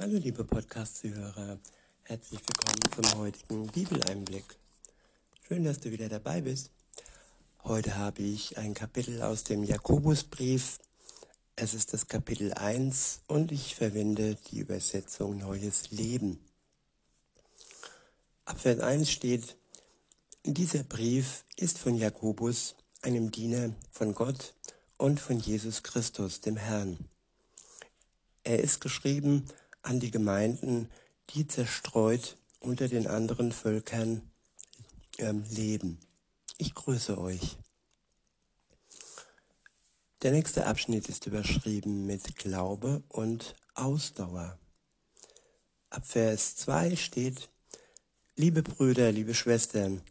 Hallo liebe Podcast-Zuhörer, herzlich willkommen zum heutigen Bibeleinblick. Schön, dass du wieder dabei bist. Heute habe ich ein Kapitel aus dem Jakobusbrief. Es ist das Kapitel 1 und ich verwende die Übersetzung Neues Leben. Ab Vers 1 steht, dieser Brief ist von Jakobus, einem Diener von Gott und von Jesus Christus, dem Herrn. Er ist geschrieben an die Gemeinden, die zerstreut unter den anderen Völkern ähm, leben. Ich grüße euch. Der nächste Abschnitt ist überschrieben mit Glaube und Ausdauer. Ab Vers 2 steht, Liebe Brüder, liebe Schwestern,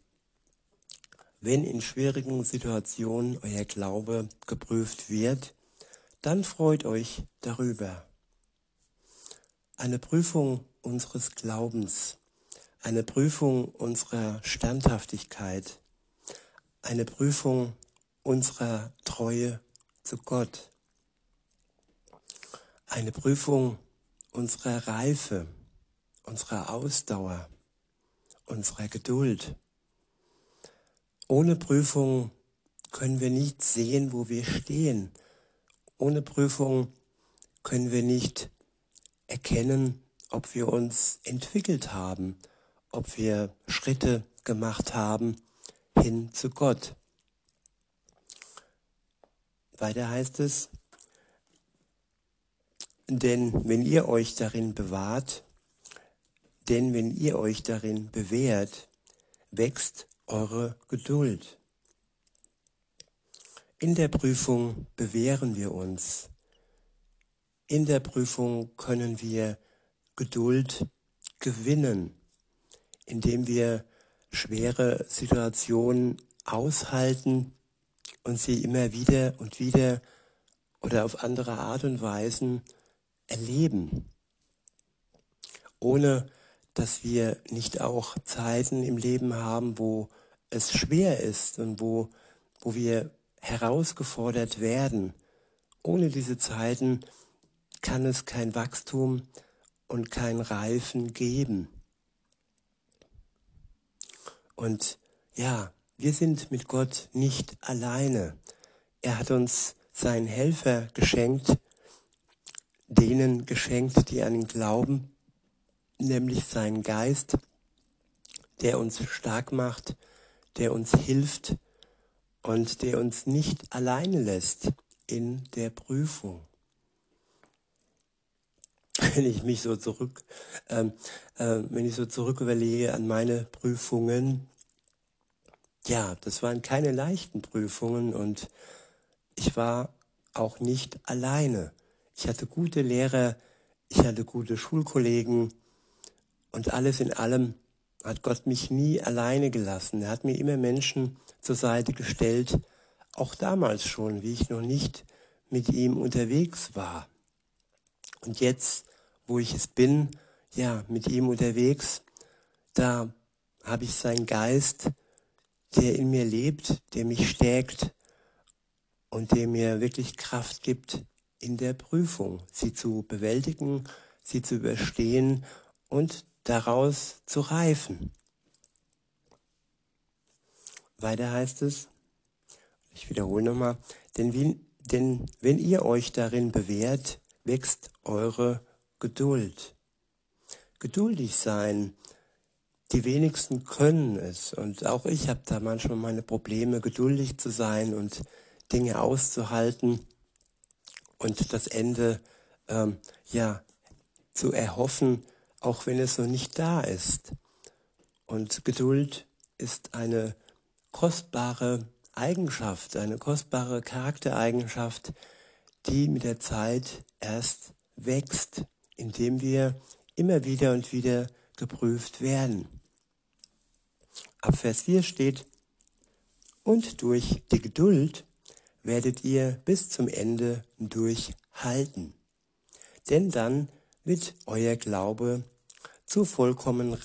wenn in schwierigen Situationen euer Glaube geprüft wird, dann freut euch darüber eine Prüfung unseres Glaubens, eine Prüfung unserer Standhaftigkeit, eine Prüfung unserer Treue zu Gott, eine Prüfung unserer Reife, unserer Ausdauer, unserer Geduld. Ohne Prüfung können wir nicht sehen, wo wir stehen. Ohne Prüfung können wir nicht erkennen, ob wir uns entwickelt haben, ob wir Schritte gemacht haben hin zu Gott. Weiter heißt es, denn wenn ihr euch darin bewahrt, denn wenn ihr euch darin bewährt, wächst eure Geduld. In der Prüfung bewähren wir uns. In der Prüfung können wir Geduld gewinnen, indem wir schwere Situationen aushalten und sie immer wieder und wieder oder auf andere Art und Weisen erleben, ohne dass wir nicht auch Zeiten im Leben haben, wo es schwer ist und wo, wo wir herausgefordert werden. Ohne diese Zeiten kann es kein Wachstum und kein Reifen geben. Und ja, wir sind mit Gott nicht alleine. Er hat uns seinen Helfer geschenkt, denen geschenkt, die an ihn glauben, nämlich seinen Geist, der uns stark macht, der uns hilft und der uns nicht alleine lässt in der Prüfung wenn ich mich so zurück, ähm, äh, wenn ich so zurück überlege an meine Prüfungen, ja, das waren keine leichten Prüfungen und ich war auch nicht alleine. Ich hatte gute Lehrer, ich hatte gute Schulkollegen und alles in allem hat Gott mich nie alleine gelassen. Er hat mir immer Menschen zur Seite gestellt, auch damals schon, wie ich noch nicht mit ihm unterwegs war. Und jetzt wo ich es bin, ja, mit ihm unterwegs, da habe ich seinen Geist, der in mir lebt, der mich stärkt und der mir wirklich Kraft gibt in der Prüfung, sie zu bewältigen, sie zu überstehen und daraus zu reifen. Weiter heißt es, ich wiederhole nochmal, denn, denn wenn ihr euch darin bewährt, wächst eure Geduld. Geduldig sein. Die wenigsten können es. Und auch ich habe da manchmal meine Probleme, geduldig zu sein und Dinge auszuhalten und das Ende ähm, ja zu erhoffen, auch wenn es noch nicht da ist. Und Geduld ist eine kostbare Eigenschaft, eine kostbare Charaktereigenschaft, die mit der Zeit erst wächst indem wir immer wieder und wieder geprüft werden. Ab Vers 4 steht, und durch die Geduld werdet ihr bis zum Ende durchhalten. Denn dann wird euer Glaube zur, vollkommen,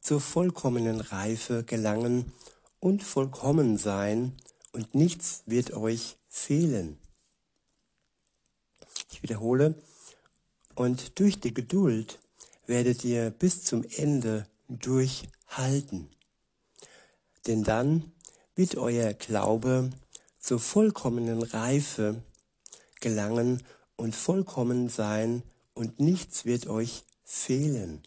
zur vollkommenen Reife gelangen und vollkommen sein und nichts wird euch fehlen. Ich wiederhole, und durch die Geduld werdet ihr bis zum Ende durchhalten. Denn dann wird euer Glaube zur vollkommenen Reife gelangen und vollkommen sein und nichts wird euch fehlen.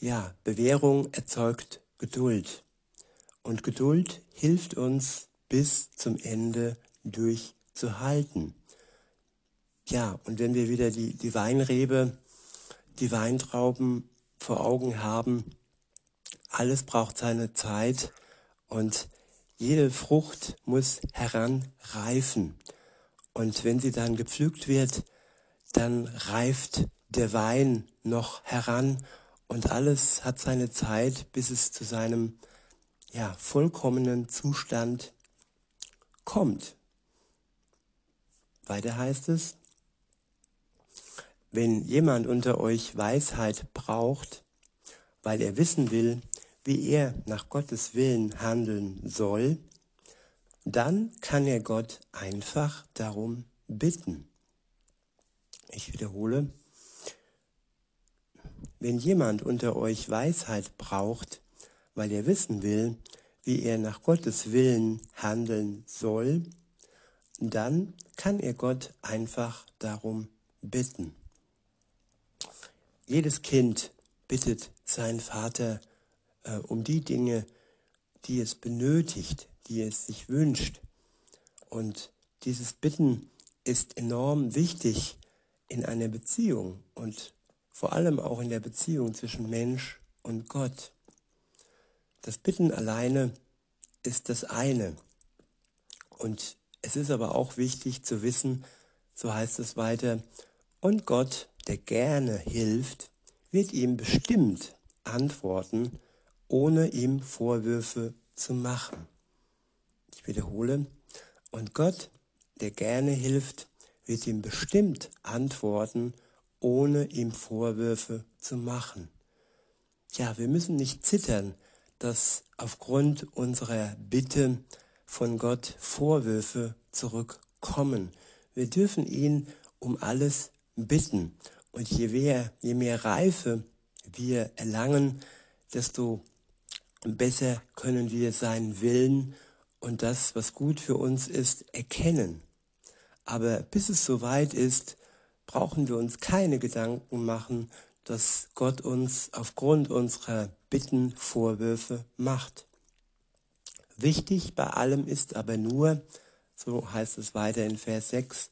Ja, Bewährung erzeugt Geduld und Geduld hilft uns bis zum Ende durchzuhalten. Ja, und wenn wir wieder die, die Weinrebe, die Weintrauben vor Augen haben, alles braucht seine Zeit und jede Frucht muss heranreifen. Und wenn sie dann gepflügt wird, dann reift der Wein noch heran und alles hat seine Zeit, bis es zu seinem ja, vollkommenen Zustand kommt. Weiter heißt es, wenn jemand unter euch Weisheit braucht, weil er wissen will, wie er nach Gottes Willen handeln soll, dann kann er Gott einfach darum bitten. Ich wiederhole, wenn jemand unter euch Weisheit braucht, weil er wissen will, wie er nach Gottes Willen handeln soll, dann kann er Gott einfach darum bitten. Jedes Kind bittet seinen Vater äh, um die Dinge, die es benötigt, die es sich wünscht. Und dieses Bitten ist enorm wichtig in einer Beziehung und vor allem auch in der Beziehung zwischen Mensch und Gott. Das Bitten alleine ist das eine. Und es ist aber auch wichtig zu wissen, so heißt es weiter, und Gott, der gerne hilft, wird ihm bestimmt antworten, ohne ihm Vorwürfe zu machen. Ich wiederhole, und Gott, der gerne hilft, wird ihm bestimmt antworten, ohne ihm Vorwürfe zu machen. Ja, wir müssen nicht zittern, dass aufgrund unserer Bitte von Gott Vorwürfe zurückkommen. Wir dürfen ihn um alles bitten. Und je mehr, je mehr Reife wir erlangen, desto besser können wir seinen Willen und das, was gut für uns ist, erkennen. Aber bis es soweit ist, brauchen wir uns keine Gedanken machen, dass Gott uns aufgrund unserer Bitten Vorwürfe macht. Wichtig bei allem ist aber nur, so heißt es weiter in Vers 6,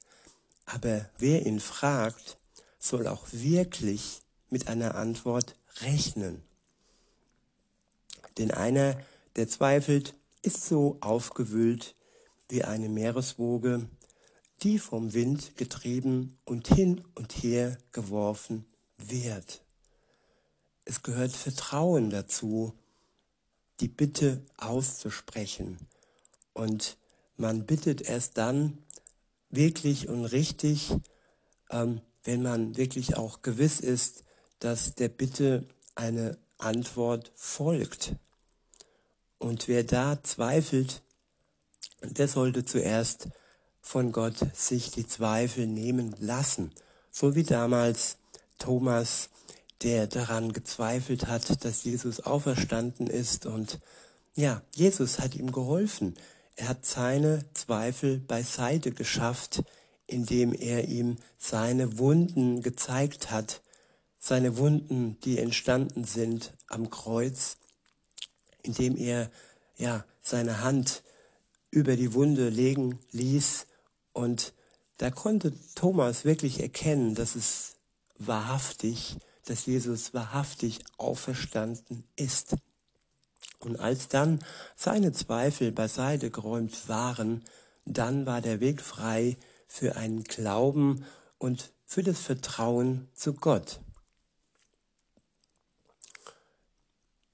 aber wer ihn fragt, soll auch wirklich mit einer Antwort rechnen. Denn einer, der zweifelt, ist so aufgewühlt wie eine Meereswoge, die vom Wind getrieben und hin und her geworfen wird. Es gehört Vertrauen dazu, die Bitte auszusprechen. Und man bittet erst dann wirklich und richtig, ähm, wenn man wirklich auch gewiss ist, dass der Bitte eine Antwort folgt. Und wer da zweifelt, der sollte zuerst von Gott sich die Zweifel nehmen lassen. So wie damals Thomas, der daran gezweifelt hat, dass Jesus auferstanden ist. Und ja, Jesus hat ihm geholfen. Er hat seine Zweifel beiseite geschafft, indem er ihm seine Wunden gezeigt hat, seine Wunden, die entstanden sind am Kreuz, indem er ja seine Hand über die Wunde legen ließ und da konnte Thomas wirklich erkennen, dass es wahrhaftig, dass Jesus wahrhaftig auferstanden ist. Und als dann seine Zweifel beiseite geräumt waren, dann war der Weg frei für einen Glauben und für das Vertrauen zu Gott.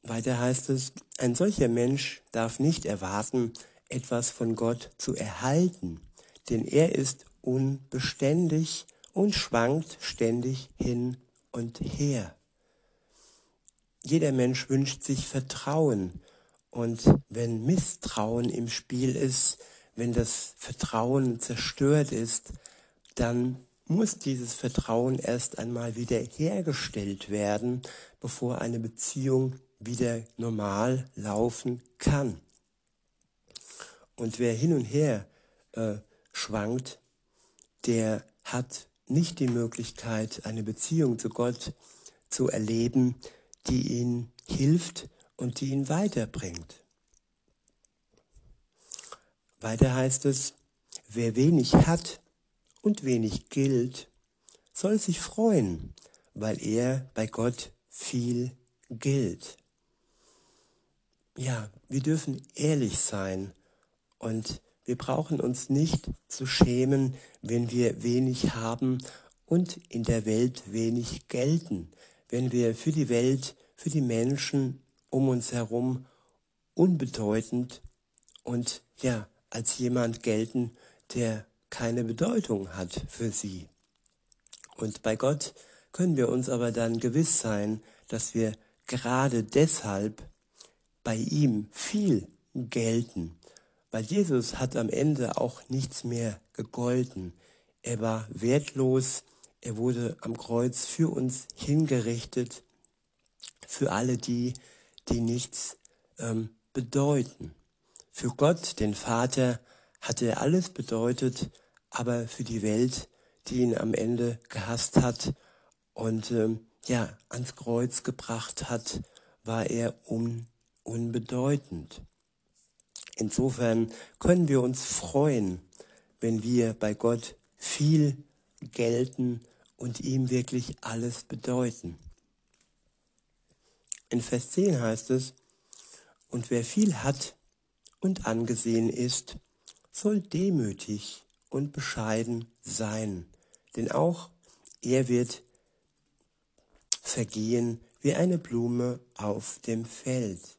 Weiter heißt es, ein solcher Mensch darf nicht erwarten, etwas von Gott zu erhalten, denn er ist unbeständig und schwankt ständig hin und her. Jeder Mensch wünscht sich Vertrauen und wenn Misstrauen im Spiel ist, wenn das Vertrauen zerstört ist, dann muss dieses Vertrauen erst einmal wieder hergestellt werden, bevor eine Beziehung wieder normal laufen kann. Und wer hin und her äh, schwankt, der hat nicht die Möglichkeit, eine Beziehung zu Gott zu erleben, die ihn hilft und die ihn weiterbringt. Weiter heißt es, wer wenig hat und wenig gilt, soll sich freuen, weil er bei Gott viel gilt. Ja, wir dürfen ehrlich sein und wir brauchen uns nicht zu schämen, wenn wir wenig haben und in der Welt wenig gelten, wenn wir für die Welt, für die Menschen um uns herum unbedeutend und ja, als jemand gelten, der keine Bedeutung hat für sie. Und bei Gott können wir uns aber dann gewiss sein, dass wir gerade deshalb bei ihm viel gelten, weil Jesus hat am Ende auch nichts mehr gegolten. Er war wertlos, er wurde am Kreuz für uns hingerichtet, für alle die, die nichts ähm, bedeuten. Für Gott, den Vater, hat er alles bedeutet, aber für die Welt, die ihn am Ende gehasst hat und ähm, ja ans Kreuz gebracht hat, war er un unbedeutend. Insofern können wir uns freuen, wenn wir bei Gott viel gelten und ihm wirklich alles bedeuten. In Vers 10 heißt es, und wer viel hat und angesehen ist, soll demütig und bescheiden sein, denn auch er wird vergehen wie eine Blume auf dem Feld.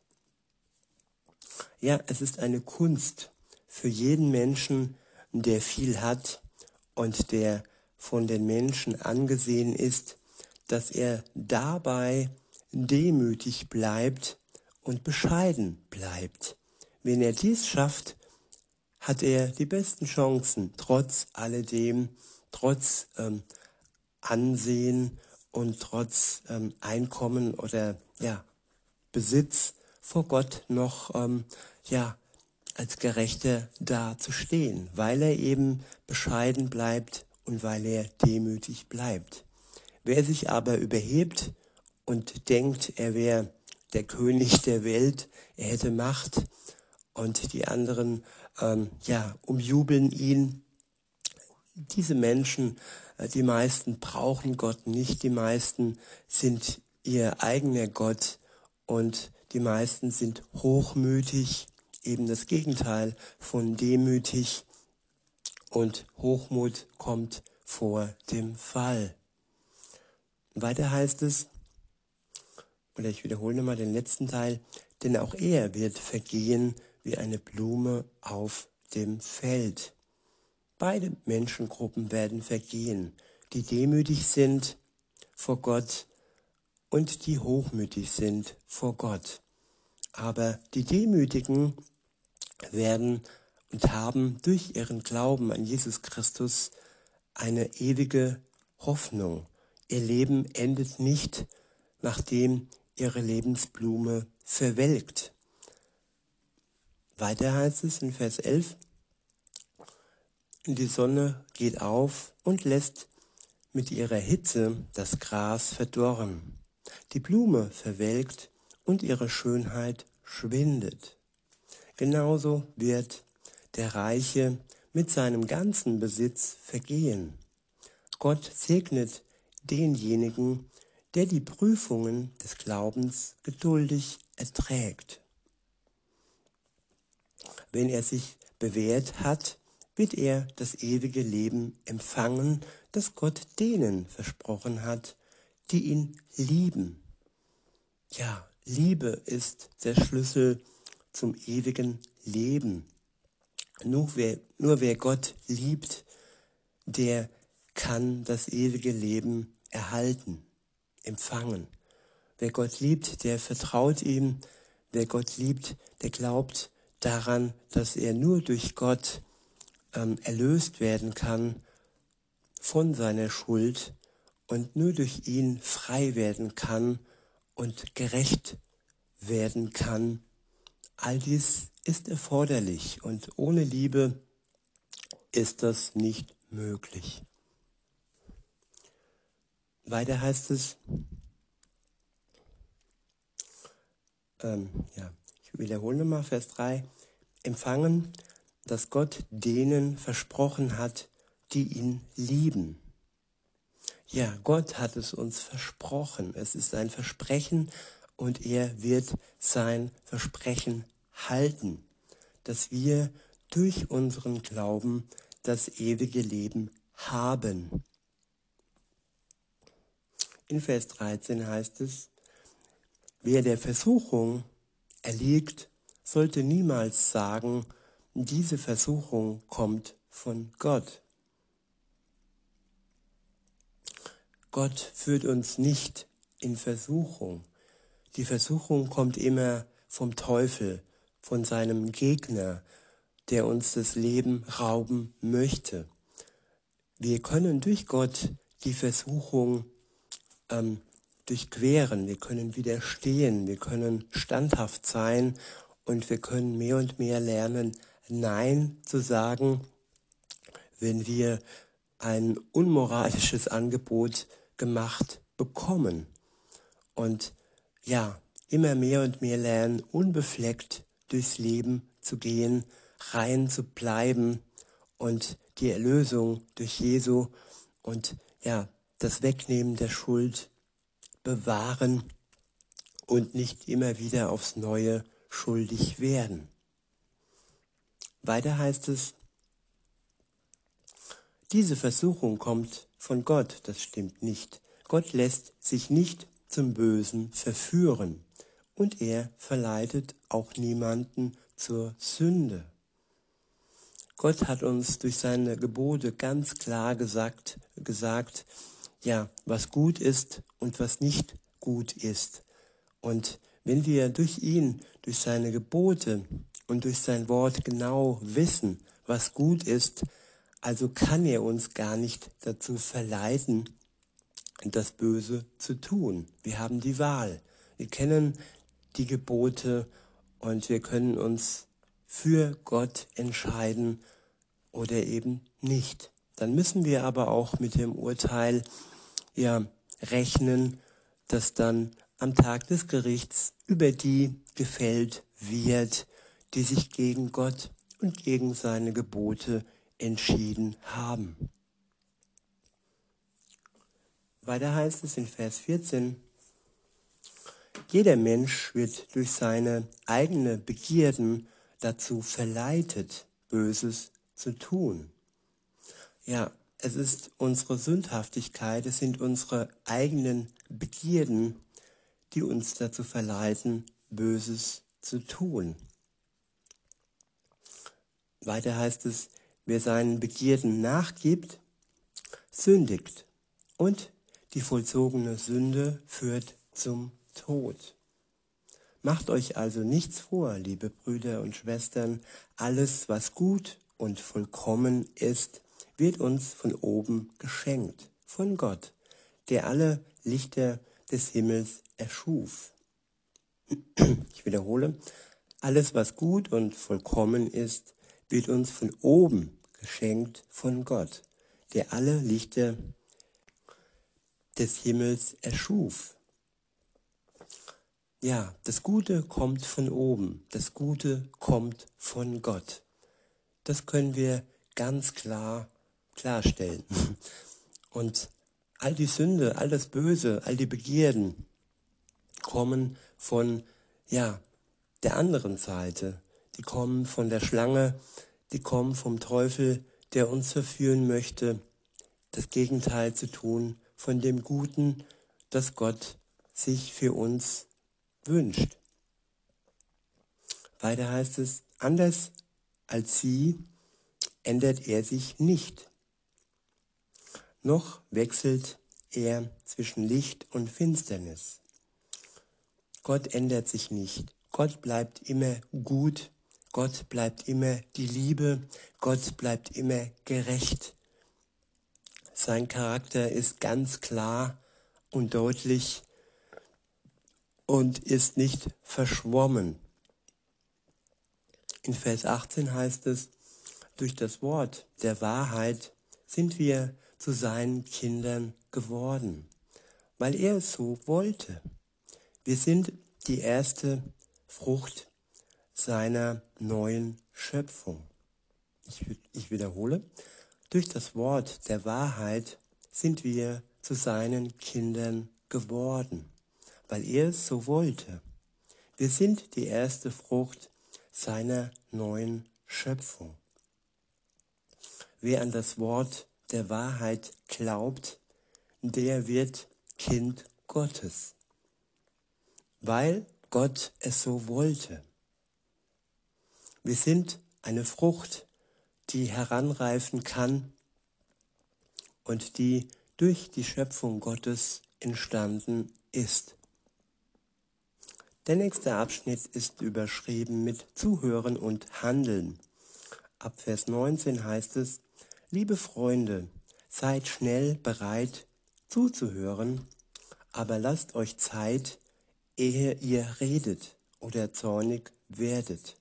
Ja, es ist eine Kunst für jeden Menschen, der viel hat und der von den Menschen angesehen ist, dass er dabei demütig bleibt und bescheiden bleibt. Wenn er dies schafft, hat er die besten Chancen, trotz alledem, trotz ähm, Ansehen und trotz ähm, Einkommen oder ja, Besitz vor Gott noch ähm, ja, als Gerechter dazustehen, weil er eben bescheiden bleibt und weil er demütig bleibt. Wer sich aber überhebt und denkt, er wäre der König der Welt, er hätte Macht und die anderen ähm, ja umjubeln ihn. Diese Menschen, äh, die meisten brauchen Gott nicht, die meisten sind ihr eigener Gott und die meisten sind hochmütig, eben das Gegenteil von demütig und Hochmut kommt vor dem Fall. Weiter heißt es, oder ich wiederhole nochmal den letzten Teil, denn auch er wird vergehen wie eine Blume auf dem Feld. Beide Menschengruppen werden vergehen, die demütig sind vor Gott und die hochmütig sind vor Gott. Aber die Demütigen werden und haben durch ihren Glauben an Jesus Christus eine ewige Hoffnung. Ihr Leben endet nicht, nachdem ihre Lebensblume verwelkt. Weiter heißt es in Vers 11, die Sonne geht auf und lässt mit ihrer Hitze das Gras verdorren. Die Blume verwelkt und ihre Schönheit schwindet. Genauso wird der Reiche mit seinem ganzen Besitz vergehen. Gott segnet denjenigen, der die Prüfungen des Glaubens geduldig erträgt. Wenn er sich bewährt hat, wird er das ewige Leben empfangen, das Gott denen versprochen hat, die ihn lieben. Ja, Liebe ist der Schlüssel zum ewigen Leben. Nur wer, nur wer Gott liebt, der kann das ewige Leben erhalten, empfangen. Wer Gott liebt, der vertraut ihm. Wer Gott liebt, der glaubt daran, dass er nur durch Gott ähm, erlöst werden kann von seiner Schuld und nur durch ihn frei werden kann und gerecht werden kann. All dies ist erforderlich und ohne Liebe ist das nicht möglich. Weiter heißt es, ähm, ja, ich wiederhole nochmal Vers 3, empfangen, dass Gott denen versprochen hat, die ihn lieben. Ja, Gott hat es uns versprochen. Es ist ein Versprechen und er wird sein Versprechen halten, dass wir durch unseren Glauben das ewige Leben haben. In Vers 13 heißt es, wer der Versuchung erliegt, sollte niemals sagen, diese Versuchung kommt von Gott. Gott führt uns nicht in Versuchung. Die Versuchung kommt immer vom Teufel, von seinem Gegner, der uns das Leben rauben möchte. Wir können durch Gott die Versuchung ähm, durchqueren, wir können widerstehen, wir können standhaft sein und wir können mehr und mehr lernen, Nein zu sagen, wenn wir ein unmoralisches Angebot gemacht bekommen. Und ja, immer mehr und mehr lernen, unbefleckt durchs Leben zu gehen, rein zu bleiben und die Erlösung durch Jesu und ja, das Wegnehmen der Schuld bewahren und nicht immer wieder aufs Neue schuldig werden. Weiter heißt es, diese Versuchung kommt von Gott, das stimmt nicht. Gott lässt sich nicht zum Bösen verführen und er verleitet auch niemanden zur Sünde. Gott hat uns durch seine Gebote ganz klar gesagt, gesagt, ja, was gut ist und was nicht gut ist. Und wenn wir durch ihn, durch seine Gebote und durch sein Wort genau wissen, was gut ist, also kann er uns gar nicht dazu verleiten, das Böse zu tun. Wir haben die Wahl. Wir kennen die Gebote und wir können uns für Gott entscheiden oder eben nicht. Dann müssen wir aber auch mit dem Urteil ja rechnen, dass dann am Tag des Gerichts über die gefällt wird, die sich gegen Gott und gegen seine Gebote entschieden haben. Weiter heißt es in Vers 14, jeder Mensch wird durch seine eigene Begierden dazu verleitet, Böses zu tun. Ja, es ist unsere Sündhaftigkeit, es sind unsere eigenen Begierden, die uns dazu verleiten, Böses zu tun. Weiter heißt es, wer seinen Begierden nachgibt, sündigt und die vollzogene Sünde führt zum Tod. Macht euch also nichts vor, liebe Brüder und Schwestern, alles, was gut und vollkommen ist, wird uns von oben geschenkt, von Gott, der alle Lichter des Himmels erschuf. Ich wiederhole, alles, was gut und vollkommen ist, wird uns von oben geschenkt von Gott, der alle Lichter des Himmels erschuf. Ja, das Gute kommt von oben, das Gute kommt von Gott. Das können wir ganz klar klarstellen. Und all die Sünde, all das Böse, all die Begierden kommen von, ja, der anderen Seite. Die kommen von der Schlange, die kommen vom Teufel, der uns verführen möchte, das Gegenteil zu tun von dem Guten, das Gott sich für uns wünscht. Weiter heißt es, anders als sie ändert er sich nicht. Noch wechselt er zwischen Licht und Finsternis. Gott ändert sich nicht. Gott bleibt immer gut. Gott bleibt immer die Liebe. Gott bleibt immer gerecht. Sein Charakter ist ganz klar und deutlich und ist nicht verschwommen. In Vers 18 heißt es, durch das Wort der Wahrheit sind wir zu seinen Kindern geworden, weil er es so wollte. Wir sind die erste Frucht seiner neuen Schöpfung. Ich, ich wiederhole, durch das Wort der Wahrheit sind wir zu seinen Kindern geworden, weil er es so wollte. Wir sind die erste Frucht seiner neuen Schöpfung. Wer an das Wort der Wahrheit glaubt, der wird Kind Gottes, weil Gott es so wollte. Wir sind eine Frucht, die heranreifen kann und die durch die Schöpfung Gottes entstanden ist. Der nächste Abschnitt ist überschrieben mit Zuhören und Handeln. Ab Vers 19 heißt es, Liebe Freunde, seid schnell bereit zuzuhören, aber lasst euch Zeit, ehe ihr redet oder zornig werdet.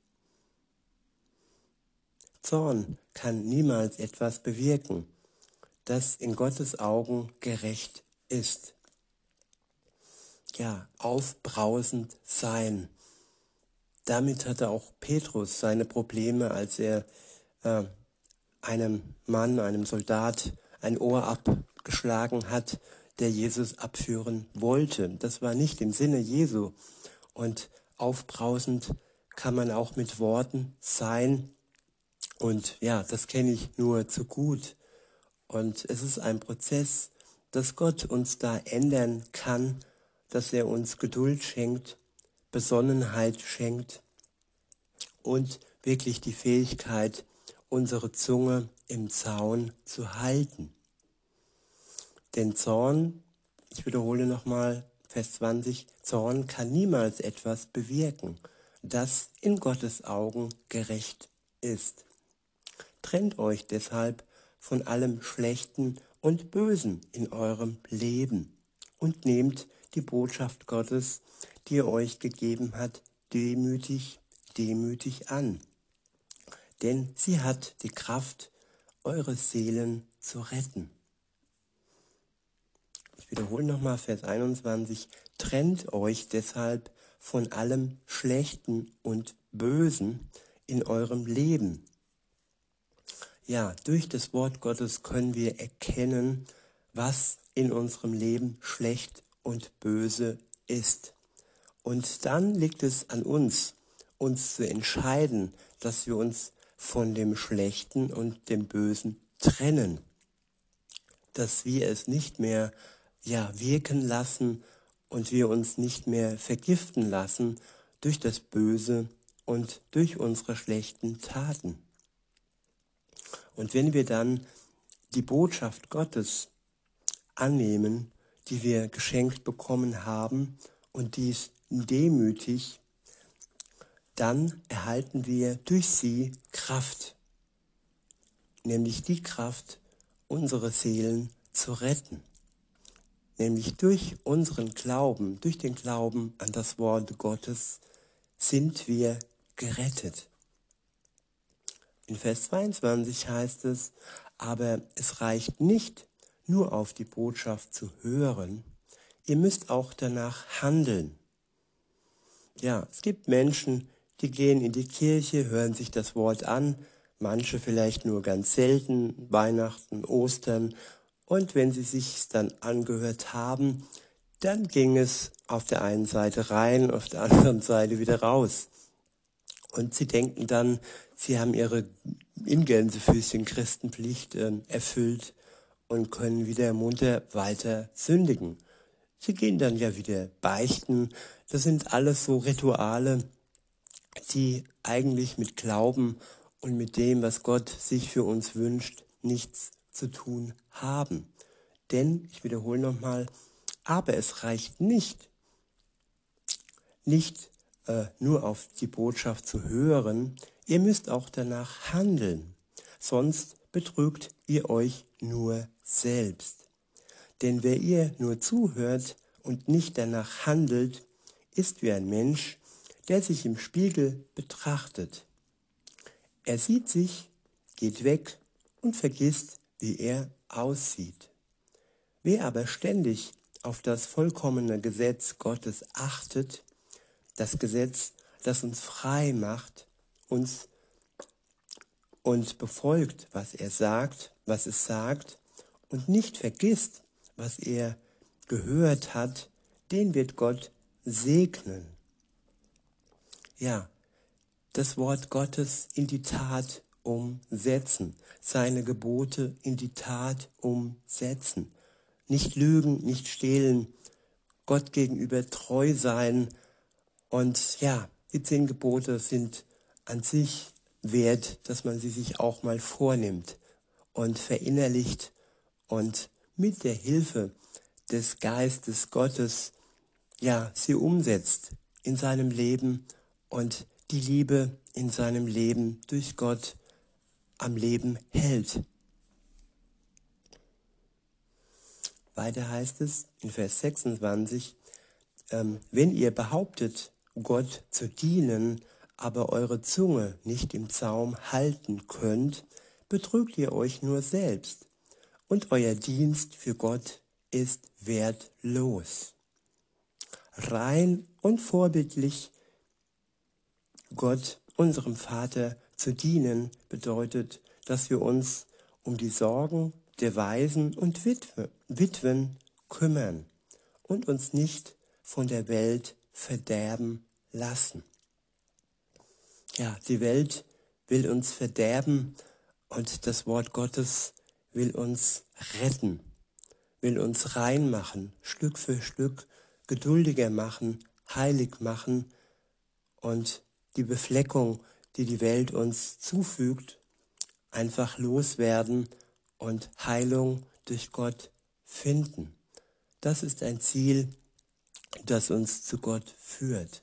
Zorn kann niemals etwas bewirken, das in Gottes Augen gerecht ist ja, aufbrausend sein. Damit hatte auch Petrus seine Probleme, als er äh, einem Mann, einem Soldat, ein Ohr abgeschlagen hat, der Jesus abführen wollte. Das war nicht im Sinne Jesu. Und aufbrausend kann man auch mit Worten sein. Und ja, das kenne ich nur zu gut. Und es ist ein Prozess, dass Gott uns da ändern kann dass er uns Geduld schenkt, Besonnenheit schenkt und wirklich die Fähigkeit, unsere Zunge im Zaun zu halten. Denn Zorn, ich wiederhole nochmal Vers 20, Zorn kann niemals etwas bewirken, das in Gottes Augen gerecht ist. Trennt euch deshalb von allem Schlechten und Bösen in eurem Leben und nehmt die Botschaft Gottes, die er euch gegeben hat, demütig, demütig an. Denn sie hat die Kraft, eure Seelen zu retten. Ich wiederhole nochmal Vers 21. Trennt euch deshalb von allem Schlechten und Bösen in eurem Leben. Ja, durch das Wort Gottes können wir erkennen, was in unserem Leben schlecht und böse ist. Und dann liegt es an uns, uns zu entscheiden, dass wir uns von dem Schlechten und dem Bösen trennen. Dass wir es nicht mehr ja, wirken lassen und wir uns nicht mehr vergiften lassen durch das Böse und durch unsere schlechten Taten. Und wenn wir dann die Botschaft Gottes annehmen, die wir geschenkt bekommen haben und dies demütig, dann erhalten wir durch sie Kraft, nämlich die Kraft, unsere Seelen zu retten. Nämlich durch unseren Glauben, durch den Glauben an das Wort Gottes sind wir gerettet. In Vers 22 heißt es, aber es reicht nicht, nur auf die Botschaft zu hören, ihr müsst auch danach handeln. Ja, es gibt Menschen, die gehen in die Kirche, hören sich das Wort an, manche vielleicht nur ganz selten, Weihnachten, Ostern, und wenn sie sich dann angehört haben, dann ging es auf der einen Seite rein, auf der anderen Seite wieder raus. Und sie denken dann, sie haben ihre in Gänsefüßchen Christenpflicht äh, erfüllt und können wieder munter weiter sündigen. Sie gehen dann ja wieder beichten. Das sind alles so Rituale, die eigentlich mit Glauben und mit dem, was Gott sich für uns wünscht, nichts zu tun haben. Denn, ich wiederhole nochmal, aber es reicht nicht, nicht äh, nur auf die Botschaft zu hören, ihr müsst auch danach handeln, sonst betrügt ihr euch nur selbst. Denn wer ihr nur zuhört und nicht danach handelt, ist wie ein Mensch, der sich im Spiegel betrachtet. Er sieht sich, geht weg und vergisst, wie er aussieht. Wer aber ständig auf das vollkommene Gesetz Gottes achtet, das Gesetz, das uns frei macht, uns und befolgt, was er sagt, was es sagt, und nicht vergisst, was er gehört hat, den wird Gott segnen. Ja, das Wort Gottes in die Tat umsetzen, seine Gebote in die Tat umsetzen. Nicht lügen, nicht stehlen, Gott gegenüber treu sein. Und ja, die zehn Gebote sind an sich wert, dass man sie sich auch mal vornimmt und verinnerlicht und mit der Hilfe des Geistes Gottes, ja, sie umsetzt in seinem Leben und die Liebe in seinem Leben durch Gott am Leben hält. Weiter heißt es in Vers 26, ähm, wenn ihr behauptet, Gott zu dienen, aber eure Zunge nicht im Zaum halten könnt, betrügt ihr euch nur selbst, und euer Dienst für Gott ist wertlos. Rein und vorbildlich Gott, unserem Vater, zu dienen, bedeutet, dass wir uns um die Sorgen der Waisen und Witwe, Witwen kümmern und uns nicht von der Welt verderben lassen. Ja, die Welt will uns verderben und das Wort Gottes will uns retten, will uns reinmachen, Stück für Stück geduldiger machen, heilig machen und die Befleckung, die die Welt uns zufügt, einfach loswerden und Heilung durch Gott finden. Das ist ein Ziel, das uns zu Gott führt.